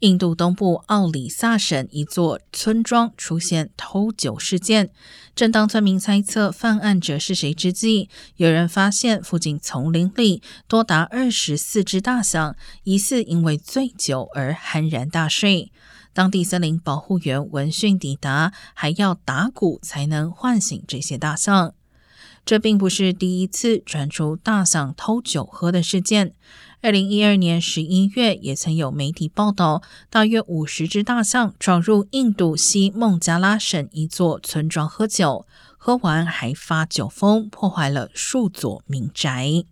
印度东部奥里萨省一座村庄出现偷酒事件。正当村民猜测犯案者是谁之际，有人发现附近丛林里多达二十四只大象，疑似因为醉酒而酣然大睡。当地森林保护员闻讯抵达，还要打鼓才能唤醒这些大象。这并不是第一次传出大象偷酒喝的事件。二零一二年十一月，也曾有媒体报道，大约五十只大象闯入印度西孟加拉省一座村庄喝酒，喝完还发酒疯，破坏了数座民宅。